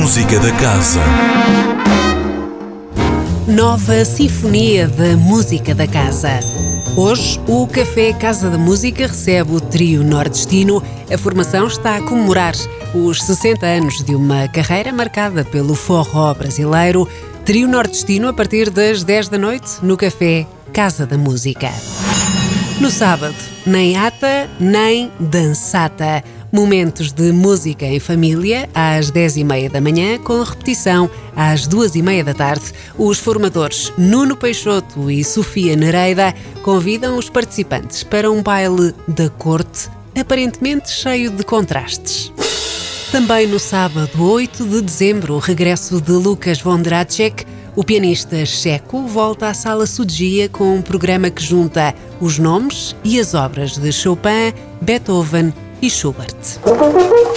Música da Casa. Nova Sinfonia da Música da Casa. Hoje, o Café Casa da Música recebe o trio nordestino. A formação está a comemorar os 60 anos de uma carreira marcada pelo forró brasileiro. Trio nordestino a partir das 10 da noite no Café Casa da Música. No sábado, nem ata nem dançata. Momentos de música em família às 10h30 da manhã, com repetição às 2h30 da tarde. Os formadores Nuno Peixoto e Sofia Nereida convidam os participantes para um baile da corte, aparentemente cheio de contrastes. Também no sábado 8 de dezembro, o regresso de Lucas Vondracek, o pianista checo volta à Sala Sudia com um programa que junta os nomes e as obras de Chopin, Beethoven e Schubert.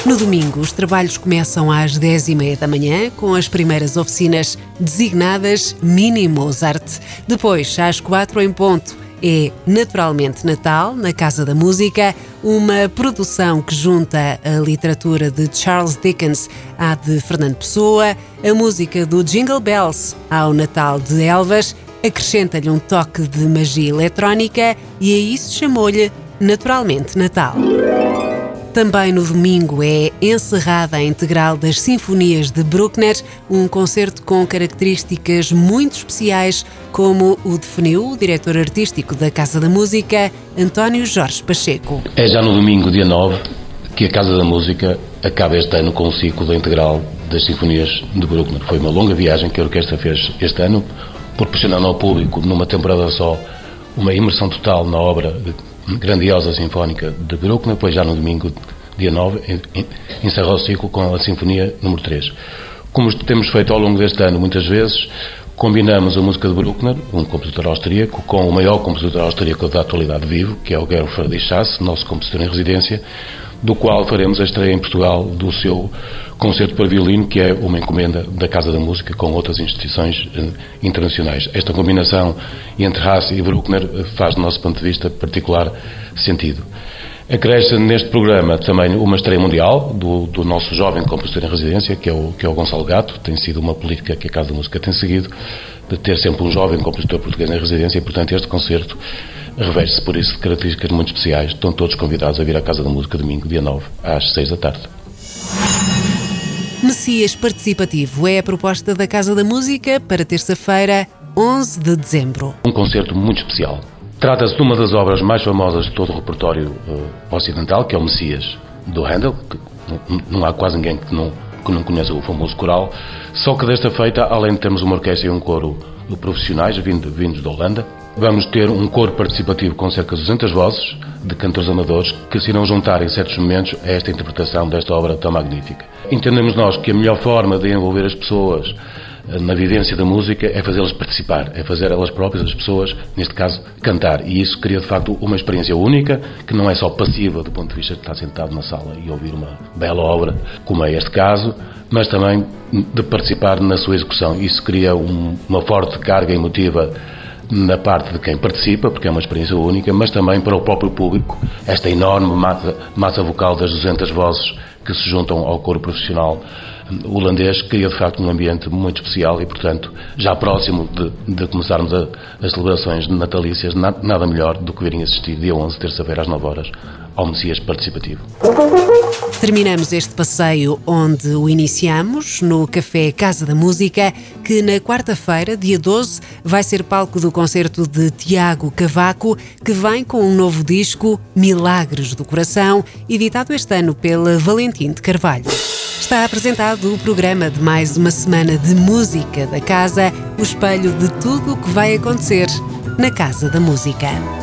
No domingo, os trabalhos começam às 10h30 da manhã, com as primeiras oficinas designadas Mini Mozart. Depois, às 4 em ponto, é naturalmente Natal, na Casa da Música, uma produção que junta a literatura de Charles Dickens à de Fernando Pessoa, a música do Jingle Bells ao Natal de Elvas, acrescenta-lhe um toque de magia eletrónica e a isso chamou-lhe naturalmente Natal. Também no domingo é encerrada a integral das Sinfonias de Bruckner, um concerto com características muito especiais, como o definiu o diretor artístico da Casa da Música, António Jorge Pacheco. É já no domingo, dia 9, que a Casa da Música acaba este ano com o ciclo da integral das Sinfonias de Bruckner. Foi uma longa viagem que a orquestra fez este ano, proporcionando ao público, numa temporada só, uma imersão total na obra grandiosa sinfónica de Bruckner, depois já no domingo, dia 9, encerra o ciclo com a Sinfonia número 3. Como temos feito ao longo deste ano muitas vezes, combinamos a música de Bruckner, um compositor austríaco, com o maior compositor austríaco da atualidade vivo, que é o Gerhard Schass, nosso compositor em residência, do qual faremos a estreia em Portugal do seu concerto para violino, que é uma encomenda da Casa da Música com outras instituições eh, internacionais. Esta combinação entre Haas e Bruckner eh, faz, do nosso ponto de vista, particular sentido. Acresce neste programa também uma estreia mundial do, do, nosso jovem compositor em residência, que é, o, que é o Gonçalo Gato. Tem sido uma política que a Casa da Música tem seguido, de ter sempre um jovem compositor português em residência, e, portanto, este concerto reveste-se por isso de características muito especiais. Estão todos convidados a vir à Casa da Música domingo, dia 9, às 6 da tarde. Messias Participativo é a proposta da Casa da Música para terça-feira, 11 de dezembro. Um concerto muito especial. Trata-se de uma das obras mais famosas de todo o repertório uh, ocidental, que é o Messias, do Handel, que não há quase ninguém que não, que não conheça o famoso coral, só que desta feita, além de termos uma orquestra e um coro profissionais vindo, vindos da Holanda, Vamos ter um coro participativo com cerca de 200 vozes de cantores amadores que se irão juntar em certos momentos a esta interpretação desta obra tão magnífica. Entendemos nós que a melhor forma de envolver as pessoas eh, na vivência da música é fazê-las participar, é fazer elas próprias, as pessoas, neste caso, cantar. E isso cria, de facto, uma experiência única, que não é só passiva do ponto de vista de estar sentado na sala e ouvir uma bela obra, como é este caso, mas também de participar na sua execução. Isso cria um, uma forte carga emotiva na parte de quem participa, porque é uma experiência única, mas também para o próprio público, esta enorme massa, massa vocal das 200 vozes que se juntam ao coro profissional holandês, cria de facto um ambiente muito especial e, portanto, já próximo de, de começarmos a, as celebrações natalícias, na, nada melhor do que virem assistir dia 11, terça-feira, às 9 horas, ao Messias Participativo. Terminamos este passeio onde o iniciamos, no Café Casa da Música, que na quarta-feira, dia 12, vai ser palco do concerto de Tiago Cavaco, que vem com um novo disco, Milagres do Coração, editado este ano pela Valentim de Carvalho. Está apresentado o programa de mais uma semana de música da casa, o espelho de tudo o que vai acontecer na Casa da Música.